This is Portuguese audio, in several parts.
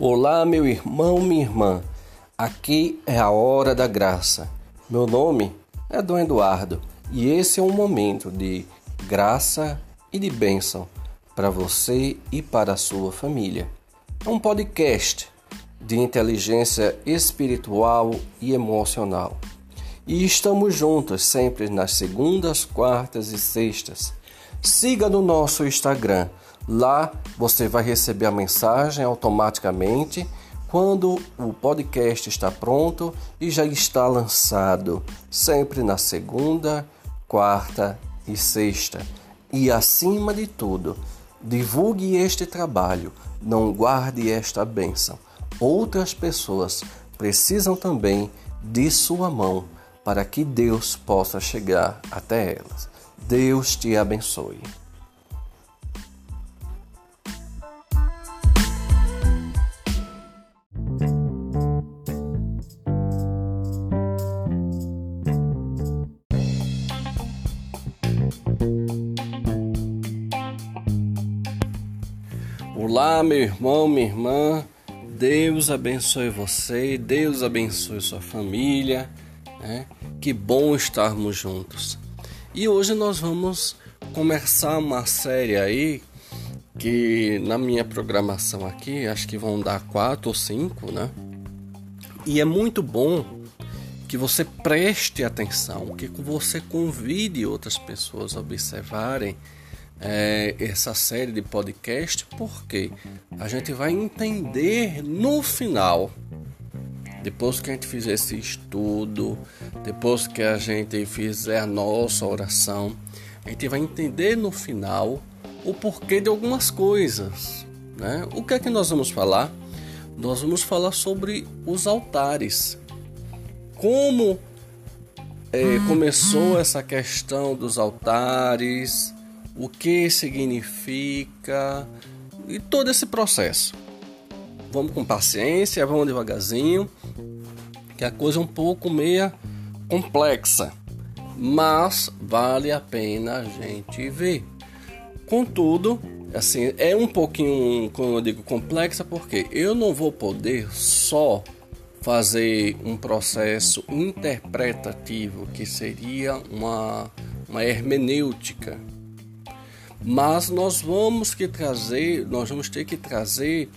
Olá, meu irmão, minha irmã. Aqui é a hora da graça. Meu nome é Dom Eduardo e esse é um momento de graça e de bênção para você e para a sua família. É um podcast de inteligência espiritual e emocional. E estamos juntos sempre nas segundas, quartas e sextas. Siga no nosso Instagram Lá você vai receber a mensagem automaticamente quando o podcast está pronto e já está lançado, sempre na segunda, quarta e sexta. E acima de tudo, divulgue este trabalho, não guarde esta bênção. Outras pessoas precisam também de sua mão para que Deus possa chegar até elas. Deus te abençoe. Meu irmão, minha irmã. Deus abençoe você, Deus abençoe sua família. Né? Que bom estarmos juntos. E hoje nós vamos começar uma série aí que na minha programação aqui acho que vão dar quatro ou cinco, né? E é muito bom que você preste atenção, que você convide outras pessoas a observarem é, essa série de podcast, porque a gente vai entender no final, depois que a gente fizer esse estudo, depois que a gente fizer a nossa oração, a gente vai entender no final o porquê de algumas coisas. Né? O que é que nós vamos falar? Nós vamos falar sobre os altares. Como é, começou essa questão dos altares, o que significa e todo esse processo. Vamos com paciência, vamos devagarzinho, que a coisa é um pouco meia complexa, mas vale a pena a gente ver. Contudo, assim, é um pouquinho, como eu digo, complexa porque eu não vou poder só fazer um processo interpretativo que seria uma, uma hermenêutica mas nós vamos que trazer, nós vamos ter que trazer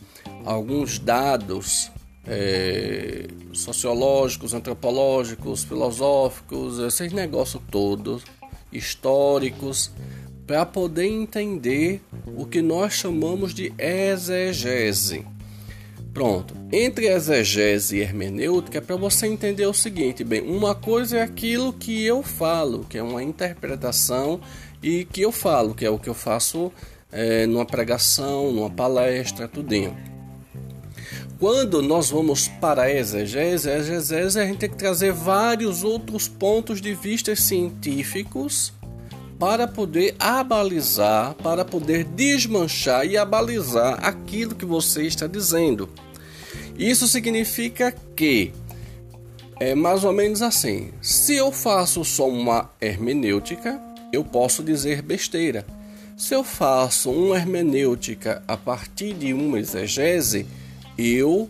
alguns dados é, sociológicos, antropológicos, filosóficos, esses negócios todos, históricos, para poder entender o que nós chamamos de exegese. Pronto, entre exegese e hermenêutica é para você entender o seguinte, bem, uma coisa é aquilo que eu falo, que é uma interpretação e que eu falo, que é o que eu faço é, numa pregação, numa palestra, tudinho. Quando nós vamos para a exegese, a exegese a gente tem que trazer vários outros pontos de vista científicos para poder abalizar, para poder desmanchar e abalizar aquilo que você está dizendo. Isso significa que é mais ou menos assim: se eu faço só uma hermenêutica, eu posso dizer besteira. Se eu faço uma hermenêutica a partir de uma exegese, eu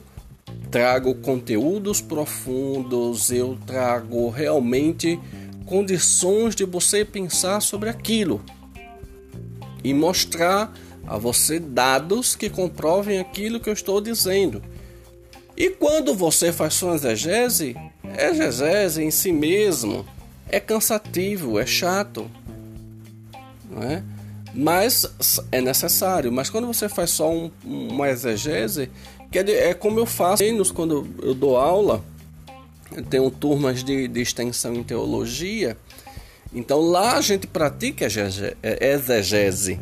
trago conteúdos profundos, eu trago realmente condições de você pensar sobre aquilo e mostrar a você dados que comprovem aquilo que eu estou dizendo. E quando você faz sua exegese, exegese em si mesmo é cansativo, é chato não é? Mas é necessário. Mas quando você faz só um, uma exegese, que é, é como eu faço quando eu dou aula, eu tenho turmas de, de extensão em teologia, então lá a gente pratica é, exegese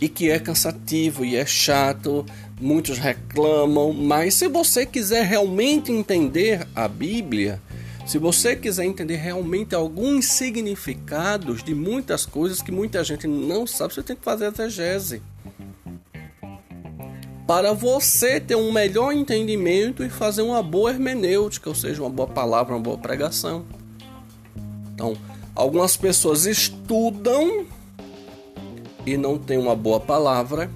e que é cansativo e é chato, muitos reclamam, mas se você quiser realmente entender a Bíblia, se você quiser entender realmente alguns significados de muitas coisas que muita gente não sabe, você tem que fazer a exegese. Para você ter um melhor entendimento e fazer uma boa hermenêutica, ou seja, uma boa palavra, uma boa pregação. Então, algumas pessoas estudam e não têm uma boa palavra.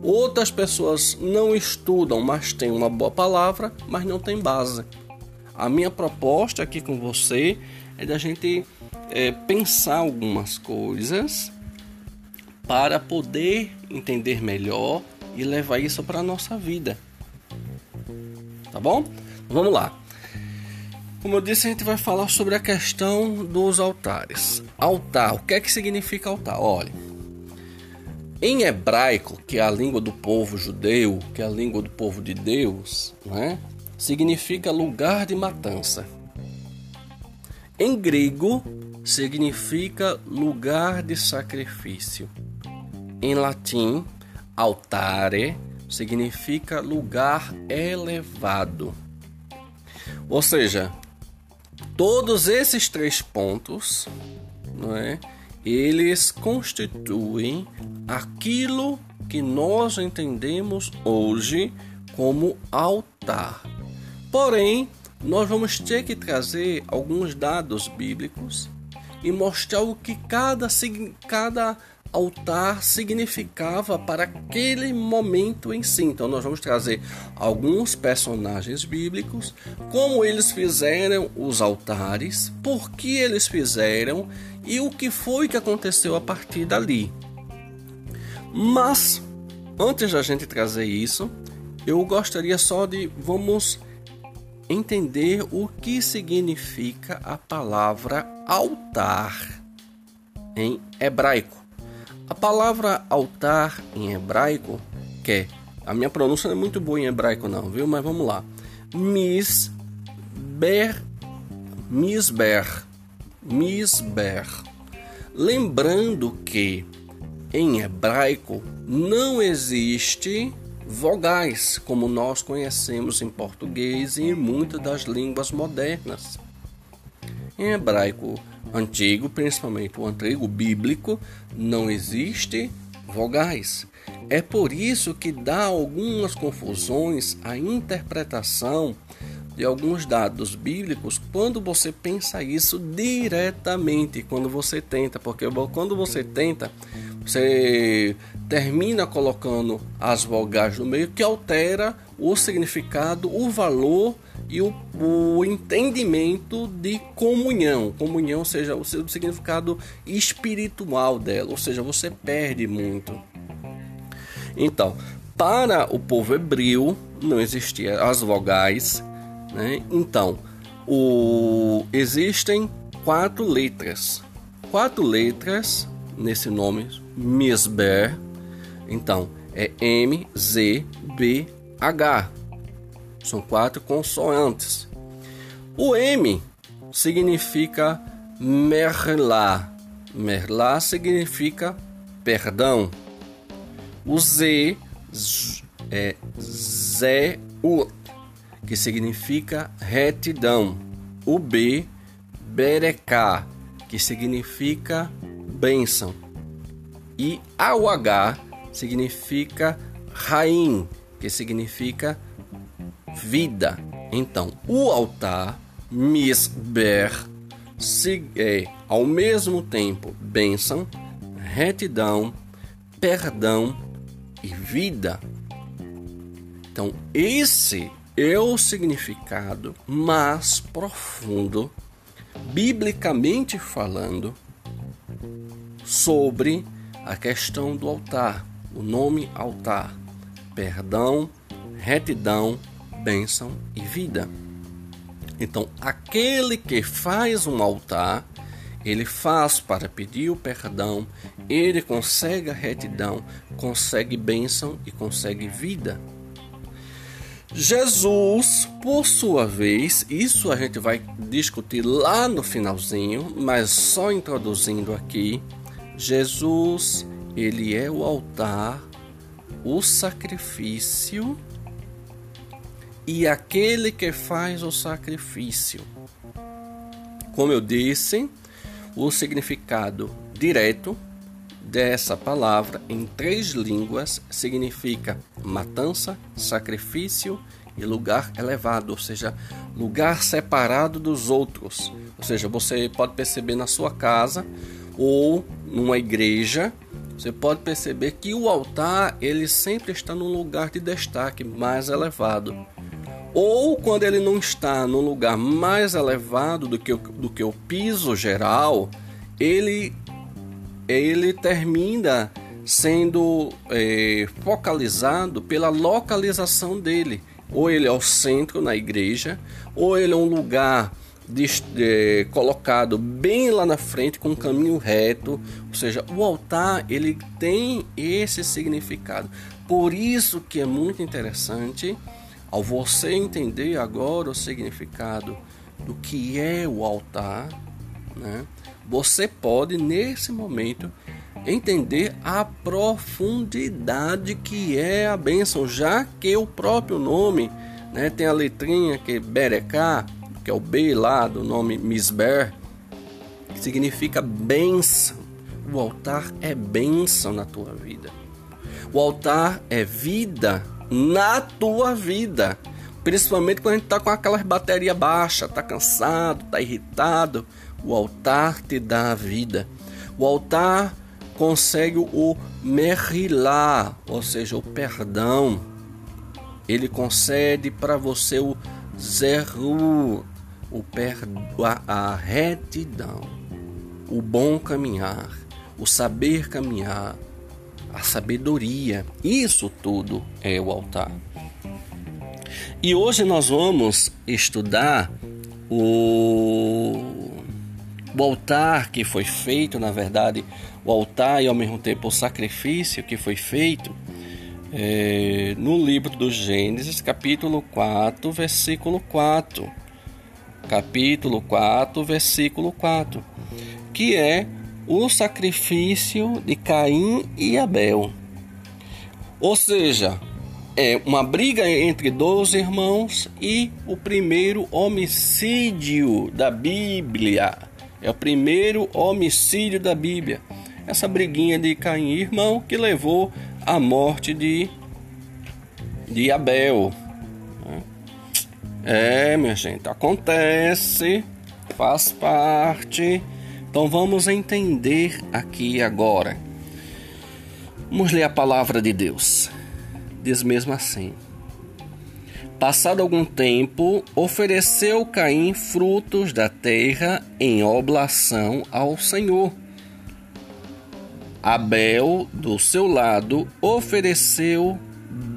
Outras pessoas não estudam, mas têm uma boa palavra, mas não têm base. A minha proposta aqui com você é da gente é, pensar algumas coisas para poder entender melhor e levar isso para a nossa vida. Tá bom? Vamos lá. Como eu disse, a gente vai falar sobre a questão dos altares. Altar, o que é que significa altar? Olha, em hebraico, que é a língua do povo judeu, que é a língua do povo de Deus, né? Significa lugar de matança. Em grego, significa lugar de sacrifício. Em latim, altare significa lugar elevado. Ou seja, todos esses três pontos, não é? Eles constituem aquilo que nós entendemos hoje como altar. Porém, nós vamos ter que trazer alguns dados bíblicos e mostrar o que cada, cada altar significava para aquele momento em si. Então, nós vamos trazer alguns personagens bíblicos, como eles fizeram os altares, por que eles fizeram e o que foi que aconteceu a partir dali. Mas, antes da gente trazer isso, eu gostaria só de vamos entender o que significa a palavra altar em hebraico. A palavra altar em hebraico, que é, a minha pronúncia não é muito boa em hebraico não, viu? Mas vamos lá. Misber, misber, misber. Lembrando que em hebraico não existe vogais como nós conhecemos em português e em muitas das línguas modernas. Em hebraico antigo, principalmente o antigo bíblico, não existe vogais. É por isso que dá algumas confusões a interpretação de alguns dados bíblicos quando você pensa isso diretamente, quando você tenta, porque quando você tenta, você termina colocando as vogais no meio que altera o significado, o valor e o, o entendimento de comunhão. Comunhão, ou seja, o seu significado espiritual dela, ou seja, você perde muito. Então, para o povo hebreu não existiam as vogais, né? Então, o, existem quatro letras, quatro letras nesse nome Misber. Então, é M, Z, B, H. São quatro consoantes. O M significa Merlá. Merlá significa perdão. O Z é Zé-U, que significa retidão. O B, Berecá, que significa bênção. E H significa Raim, que significa vida. Então, o altar, Misber, é ao mesmo tempo bênção, retidão, perdão e vida. Então, esse é o significado mais profundo, biblicamente falando, sobre a questão do altar, o nome altar, perdão, retidão, bênção e vida. Então, aquele que faz um altar, ele faz para pedir o perdão, ele consegue a retidão, consegue bênção e consegue vida. Jesus, por sua vez, isso a gente vai discutir lá no finalzinho, mas só introduzindo aqui, Jesus, ele é o altar, o sacrifício e aquele que faz o sacrifício. Como eu disse, o significado direto dessa palavra em três línguas significa matança, sacrifício e lugar elevado, ou seja, lugar separado dos outros. Ou seja, você pode perceber na sua casa ou numa igreja você pode perceber que o altar ele sempre está num lugar de destaque mais elevado. Ou quando ele não está num lugar mais elevado do que o, do que o piso geral, ele, ele termina sendo é, focalizado pela localização dele. Ou ele é o centro na igreja, ou ele é um lugar colocado bem lá na frente com um caminho reto, ou seja, o altar ele tem esse significado. Por isso que é muito interessante ao você entender agora o significado do que é o altar, né? Você pode nesse momento entender a profundidade que é a bênção, já que o próprio nome, né, tem a letrinha que é Bereká, que é o B lá do nome Misber, que significa bênção. O altar é bênção na tua vida. O altar é vida na tua vida. Principalmente quando a gente está com aquelas baterias baixas, está cansado, está irritado. O altar te dá a vida. O altar consegue o merilá, ou seja, o perdão. Ele concede para você o zeru, o perdoar, a retidão, o bom caminhar, o saber caminhar, a sabedoria. Isso tudo é o altar. E hoje nós vamos estudar o, o altar que foi feito, na verdade, o altar e ao mesmo tempo o sacrifício que foi feito é, no livro do Gênesis, capítulo 4, versículo 4 capítulo 4, versículo 4, que é o sacrifício de Caim e Abel. Ou seja, é uma briga entre dois irmãos e o primeiro homicídio da Bíblia. É o primeiro homicídio da Bíblia. Essa briguinha de Caim e irmão que levou à morte de, de Abel. É, minha gente, acontece, faz parte. Então vamos entender aqui agora. Vamos ler a palavra de Deus. Diz mesmo assim: Passado algum tempo, ofereceu Caim frutos da terra em oblação ao Senhor. Abel, do seu lado, ofereceu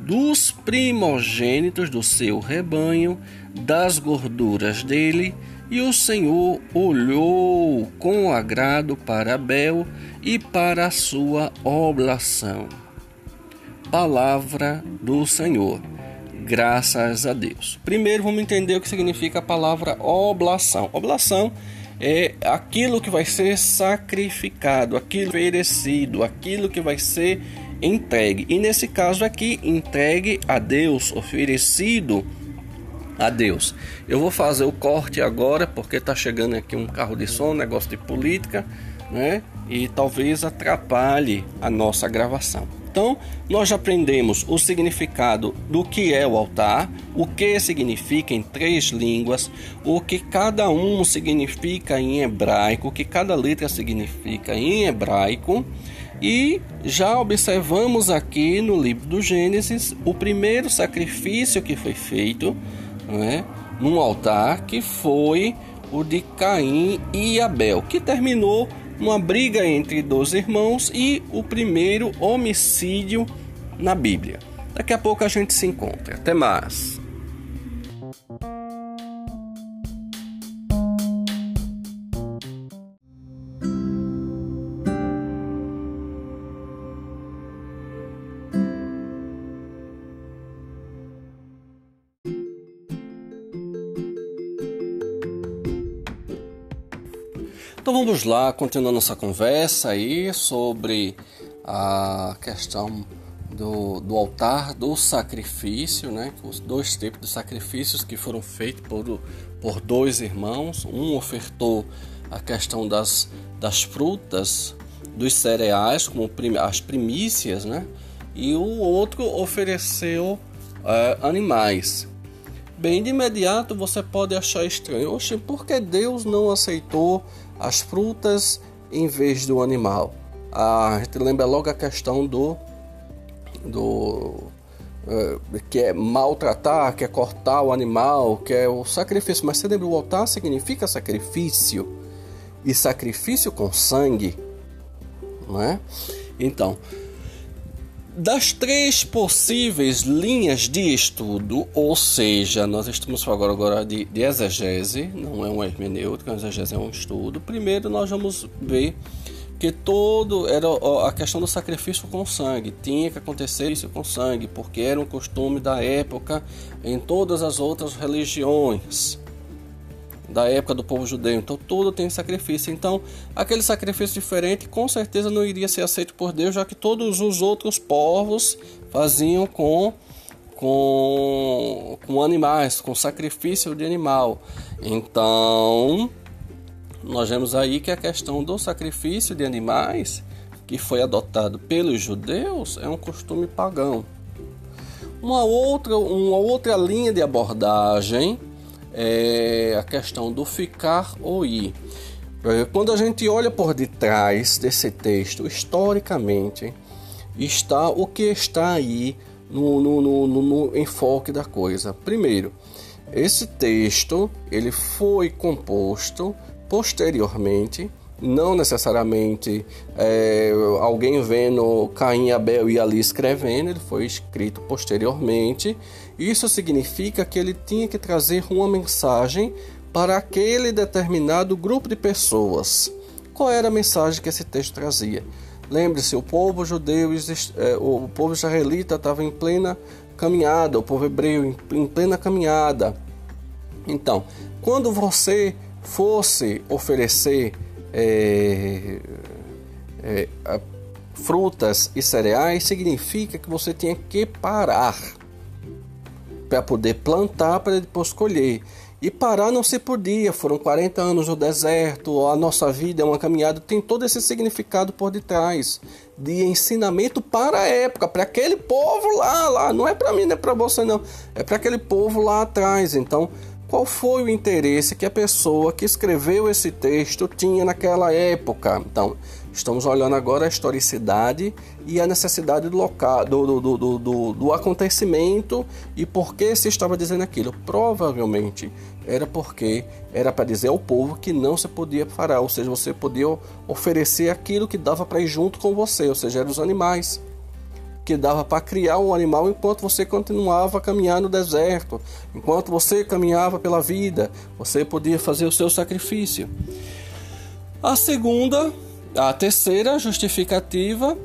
dos primogênitos do seu rebanho, das gorduras dele, e o Senhor olhou com agrado para Abel e para a sua oblação. Palavra do Senhor. Graças a Deus. Primeiro vamos entender o que significa a palavra oblação. Oblação é aquilo que vai ser sacrificado, aquilo oferecido, aquilo que vai ser entregue. E nesse caso aqui, entregue a Deus, oferecido a Deus. Eu vou fazer o corte agora porque está chegando aqui um carro de som, negócio de política, né? E talvez atrapalhe a nossa gravação. Então, nós já aprendemos o significado do que é o altar, o que significa em três línguas, o que cada um significa em hebraico, o que cada letra significa em hebraico e já observamos aqui no livro do Gênesis o primeiro sacrifício que foi feito né, num altar, que foi o de Caim e Abel, que terminou numa briga entre dois irmãos e o primeiro homicídio na Bíblia. Daqui a pouco a gente se encontra. Até mais. Vamos lá, continuando nossa conversa aí sobre a questão do, do altar do sacrifício, né? Os dois tipos de sacrifícios que foram feitos por, por dois irmãos. Um ofertou a questão das, das frutas, dos cereais, como prim, as primícias, né? E o outro ofereceu é, animais. Bem, de imediato você pode achar estranho. Oxe, por que Deus não aceitou as frutas em vez do animal. a gente lembra logo a questão do do uh, que é maltratar, que é cortar o animal, que é o sacrifício. Mas você lembra, o altar significa sacrifício e sacrifício com sangue, não é? Então, das três possíveis linhas de estudo, ou seja, nós estamos falando agora de, de exegese, não é uma hermenêutica, a exegese é um estudo. Primeiro, nós vamos ver que todo era a questão do sacrifício com sangue, tinha que acontecer isso com sangue, porque era um costume da época em todas as outras religiões da época do povo judeu. Então tudo tem sacrifício. Então aquele sacrifício diferente com certeza não iria ser aceito por Deus, já que todos os outros povos faziam com com, com animais, com sacrifício de animal. Então nós vemos aí que a questão do sacrifício de animais, que foi adotado pelos judeus, é um costume pagão. Uma outra, uma outra linha de abordagem é a questão do ficar ou ir. Quando a gente olha por detrás desse texto, historicamente, está o que está aí no, no, no, no enfoque da coisa. Primeiro, esse texto ele foi composto posteriormente, não necessariamente é, alguém vendo Caim Abel e ali escrevendo, ele foi escrito posteriormente. Isso significa que ele tinha que trazer uma mensagem para aquele determinado grupo de pessoas. Qual era a mensagem que esse texto trazia? Lembre-se, o povo judeu, é, o povo israelita estava em plena caminhada, o povo hebreu em plena caminhada. Então, quando você fosse oferecer é, é, frutas e cereais, significa que você tinha que parar para poder plantar para depois colher. E parar não se podia, foram 40 anos no deserto, a nossa vida é uma caminhada, tem todo esse significado por detrás de ensinamento para a época, para aquele povo lá, lá, não é para mim, não é para você não, é para aquele povo lá atrás. Então, qual foi o interesse que a pessoa que escreveu esse texto tinha naquela época? Então, estamos olhando agora a historicidade e a necessidade do local, do, do, do, do, acontecimento e por que se estava dizendo aquilo. Provavelmente era porque era para dizer ao povo que não se podia parar, ou seja, você podia oferecer aquilo que dava para ir junto com você, ou seja, eram os animais que dava para criar um animal enquanto você continuava a caminhar no deserto, enquanto você caminhava pela vida, você podia fazer o seu sacrifício. A segunda, a terceira justificativa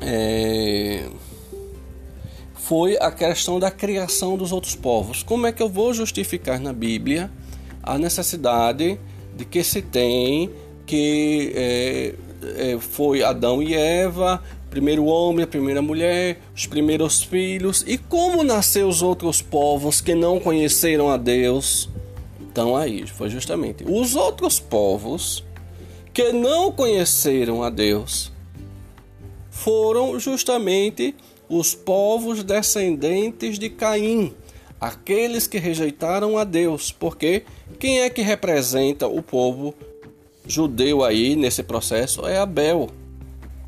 é, foi a questão da criação dos outros povos. Como é que eu vou justificar na Bíblia a necessidade de que se tem que é, é, foi Adão e Eva primeiro homem, a primeira mulher, os primeiros filhos. E como nasceu os outros povos que não conheceram a Deus? Então aí foi justamente os outros povos que não conheceram a Deus foram justamente os povos descendentes de Caim, aqueles que rejeitaram a Deus, porque quem é que representa o povo judeu aí nesse processo é Abel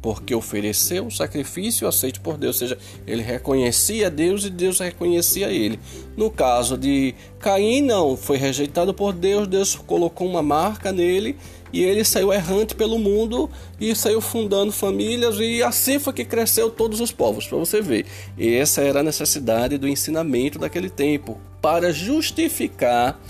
porque ofereceu um sacrifício aceito por Deus, ou seja, ele reconhecia Deus e Deus reconhecia ele. No caso de Caim, não, foi rejeitado por Deus, Deus colocou uma marca nele e ele saiu errante pelo mundo e saiu fundando famílias e assim foi que cresceu todos os povos, para você ver. E essa era a necessidade do ensinamento daquele tempo para justificar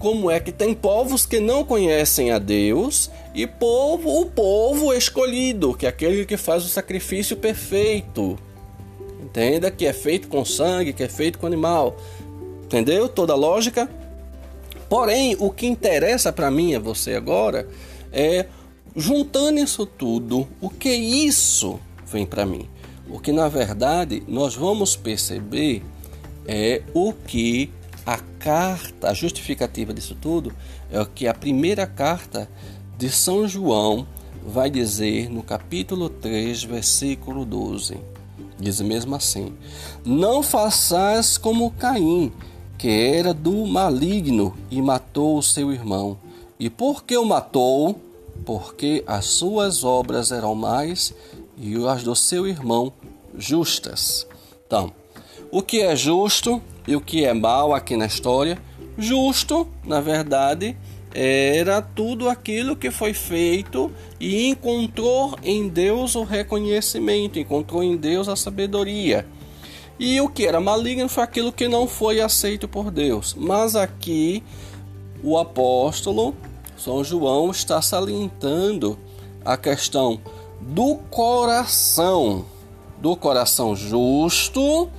como é que tem povos que não conhecem a Deus e povo, o povo escolhido, que é aquele que faz o sacrifício perfeito. Entenda que é feito com sangue, que é feito com animal. Entendeu toda a lógica? Porém, o que interessa para mim e você agora é juntando isso tudo, o que isso vem para mim? O que na verdade nós vamos perceber é o que a carta, a justificativa disso tudo é o que a primeira carta de São João vai dizer no capítulo 3, versículo 12. Diz mesmo assim: Não faças como Caim, que era do maligno e matou o seu irmão. E porque o matou, porque as suas obras eram mais e as do seu irmão justas. Então, o que é justo e o que é mal aqui na história? Justo, na verdade, era tudo aquilo que foi feito e encontrou em Deus o reconhecimento, encontrou em Deus a sabedoria. E o que era maligno foi aquilo que não foi aceito por Deus. Mas aqui o apóstolo São João está salientando a questão do coração, do coração justo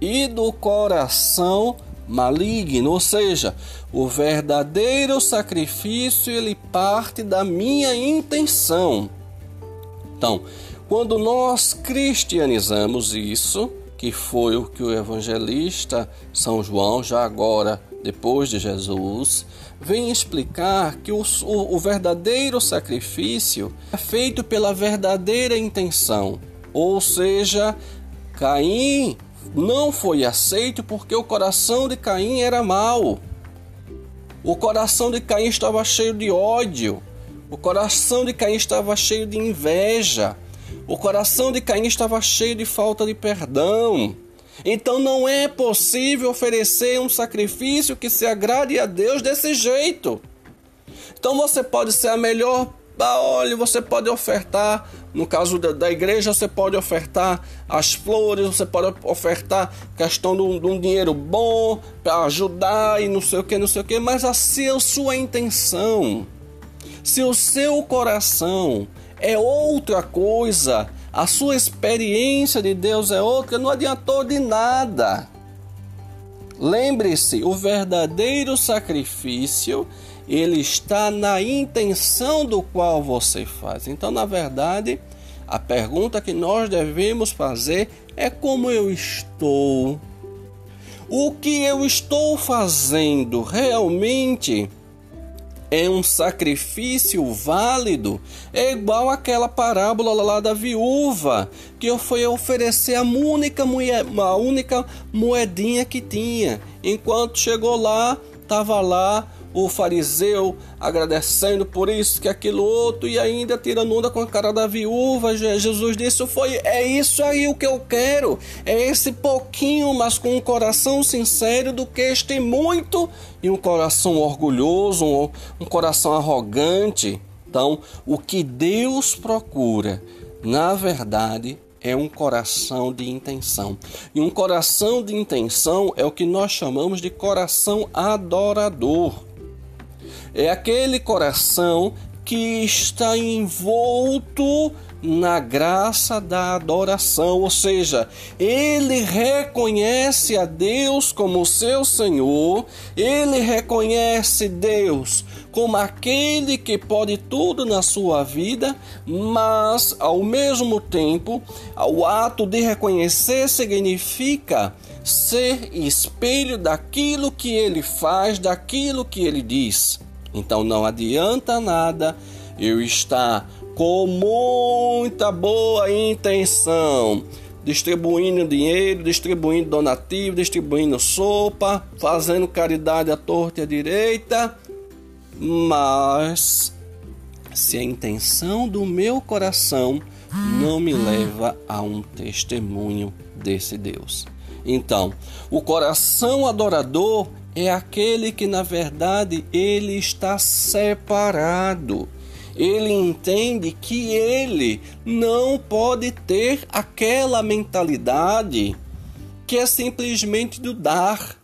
e do coração maligno, ou seja, o verdadeiro sacrifício ele parte da minha intenção. Então, quando nós cristianizamos isso, que foi o que o evangelista São João, já agora depois de Jesus, vem explicar que o, o, o verdadeiro sacrifício é feito pela verdadeira intenção, ou seja, Caim não foi aceito porque o coração de Caim era mau. O coração de Caim estava cheio de ódio. O coração de Caim estava cheio de inveja. O coração de Caim estava cheio de falta de perdão. Então não é possível oferecer um sacrifício que se agrade a Deus desse jeito. Então você pode ser a melhor ah, olha, você pode ofertar, no caso da, da, igreja, você pode ofertar as flores, você pode ofertar questão de um, de um dinheiro bom para ajudar e não sei o que, não sei o que, mas a sua intenção, se o seu coração é outra coisa, a sua experiência de Deus é outra, não adiantou de nada. Lembre-se, o verdadeiro sacrifício ele está na intenção do qual você faz. Então, na verdade, a pergunta que nós devemos fazer é como eu estou. O que eu estou fazendo realmente é um sacrifício válido? É igual aquela parábola lá da viúva que foi oferecer a única, a única moedinha que tinha. Enquanto chegou lá, estava lá o fariseu agradecendo por isso, que aquilo outro, e ainda tirando onda com a cara da viúva. Jesus disse: foi, é isso aí o que eu quero, é esse pouquinho, mas com um coração sincero, do que este muito e um coração orgulhoso, um, um coração arrogante. Então, o que Deus procura, na verdade, é um coração de intenção. E um coração de intenção é o que nós chamamos de coração adorador é aquele coração que está envolto na graça da adoração, ou seja, ele reconhece a Deus como seu Senhor, ele reconhece Deus como aquele que pode tudo na sua vida, mas ao mesmo tempo, o ato de reconhecer significa ser espelho daquilo que ele faz, daquilo que ele diz. Então não adianta nada eu estar com muita boa intenção, distribuindo dinheiro, distribuindo donativo, distribuindo sopa, fazendo caridade à torta e à direita, mas se a intenção do meu coração não me leva a um testemunho desse Deus. Então, o coração adorador é aquele que na verdade ele está separado. Ele entende que ele não pode ter aquela mentalidade que é simplesmente do dar.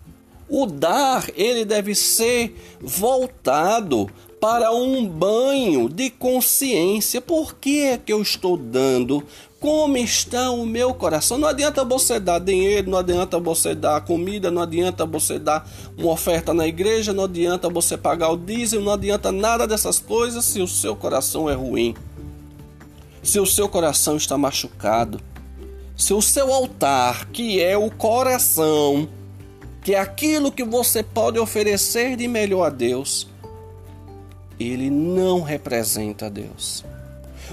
O dar, ele deve ser voltado para um banho de consciência. Por que é que eu estou dando como está o meu coração. Não adianta você dar dinheiro, não adianta você dar comida, não adianta você dar uma oferta na igreja, não adianta você pagar o diesel, não adianta nada dessas coisas se o seu coração é ruim. Se o seu coração está machucado. Se o seu altar, que é o coração, que é aquilo que você pode oferecer de melhor a Deus, ele não representa Deus.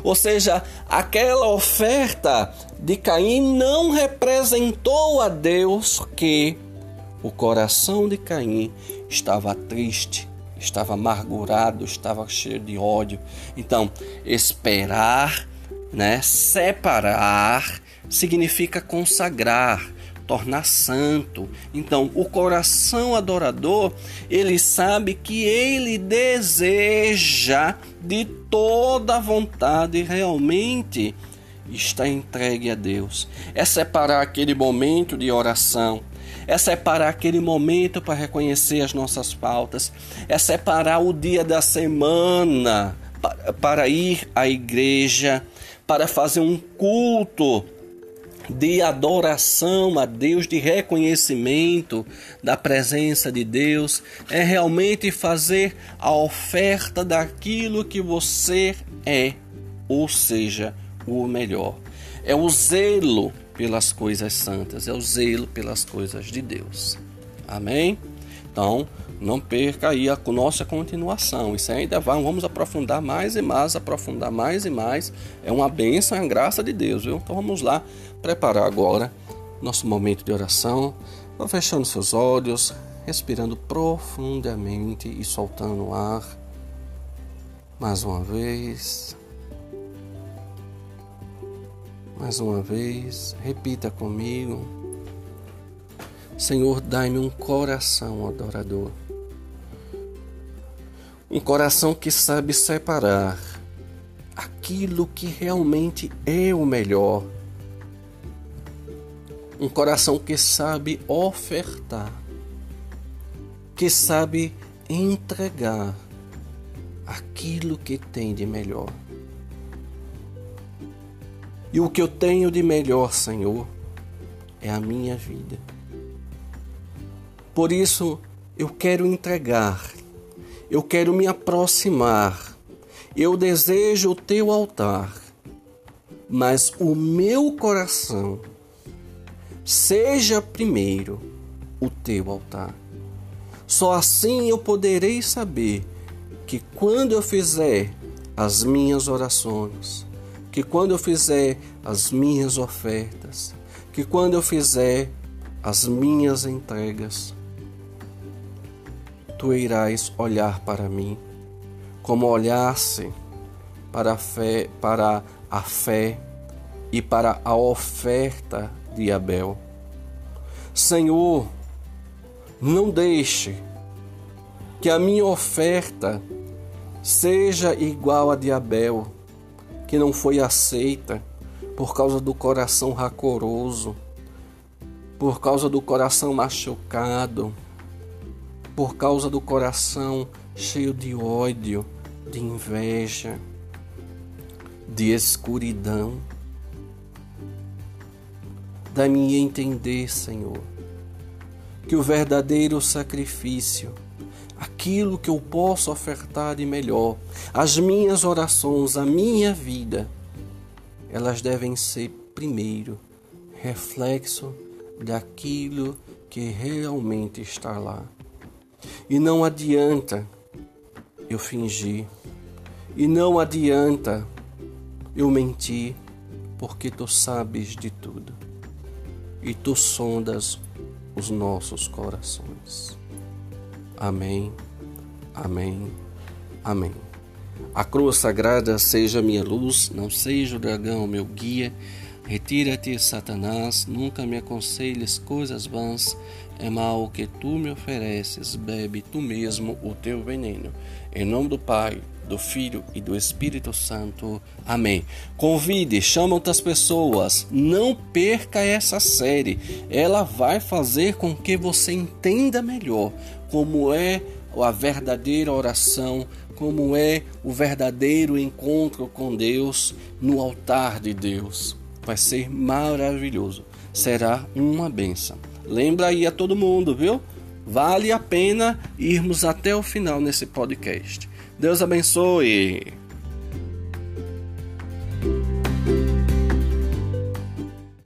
Ou seja, aquela oferta de Caim não representou a Deus que o coração de Caim estava triste, estava amargurado, estava cheio de ódio. Então, esperar, né, separar significa consagrar, tornar santo. Então, o coração adorador, ele sabe que ele deseja de toda vontade realmente está entregue a Deus. É separar aquele momento de oração, é separar aquele momento para reconhecer as nossas faltas, é separar o dia da semana para ir à igreja, para fazer um culto de adoração a Deus, de reconhecimento da presença de Deus, é realmente fazer a oferta daquilo que você é, ou seja, o melhor. É o zelo pelas coisas santas, é o zelo pelas coisas de Deus. Amém? Então, não perca aí a nossa continuação. Isso ainda vai, vamos aprofundar mais e mais, aprofundar mais e mais. É uma bênção, é a graça de Deus, viu? Então vamos lá preparar agora nosso momento de oração. Vá fechando seus olhos, respirando profundamente e soltando o ar. Mais uma vez. Mais uma vez, repita comigo. Senhor, dai-me um coração adorador. Um coração que sabe separar aquilo que realmente é o melhor. Um coração que sabe ofertar, que sabe entregar aquilo que tem de melhor. E o que eu tenho de melhor, Senhor, é a minha vida. Por isso, eu quero entregar, eu quero me aproximar, eu desejo o teu altar, mas o meu coração seja primeiro o teu altar. Só assim eu poderei saber que quando eu fizer as minhas orações, que quando eu fizer as minhas ofertas, que quando eu fizer as minhas entregas, tu irás olhar para mim como olhasse para a fé, para a fé e para a oferta de Abel. Senhor, não deixe que a minha oferta seja igual a de Abel que não foi aceita por causa do coração racoroso, por causa do coração machucado, por causa do coração cheio de ódio, de inveja, de escuridão. Dá-me entender, Senhor, que o verdadeiro sacrifício aquilo que eu posso ofertar de melhor. As minhas orações, a minha vida, elas devem ser primeiro reflexo daquilo que realmente está lá. E não adianta eu fingir, e não adianta eu mentir, porque tu sabes de tudo e tu sondas os nossos corações. Amém, amém, amém. A cruz sagrada seja minha luz, não seja o dragão meu guia. Retira-te, Satanás, nunca me aconselhes coisas vãs. É mal o que tu me ofereces, bebe tu mesmo o teu veneno. Em nome do Pai, do Filho e do Espírito Santo. Amém. Convide, chama outras pessoas. Não perca essa série. Ela vai fazer com que você entenda melhor como é a verdadeira oração, como é o verdadeiro encontro com Deus no altar de Deus. Vai ser maravilhoso. Será uma benção. Lembra aí a todo mundo, viu? Vale a pena irmos até o final nesse podcast. Deus abençoe.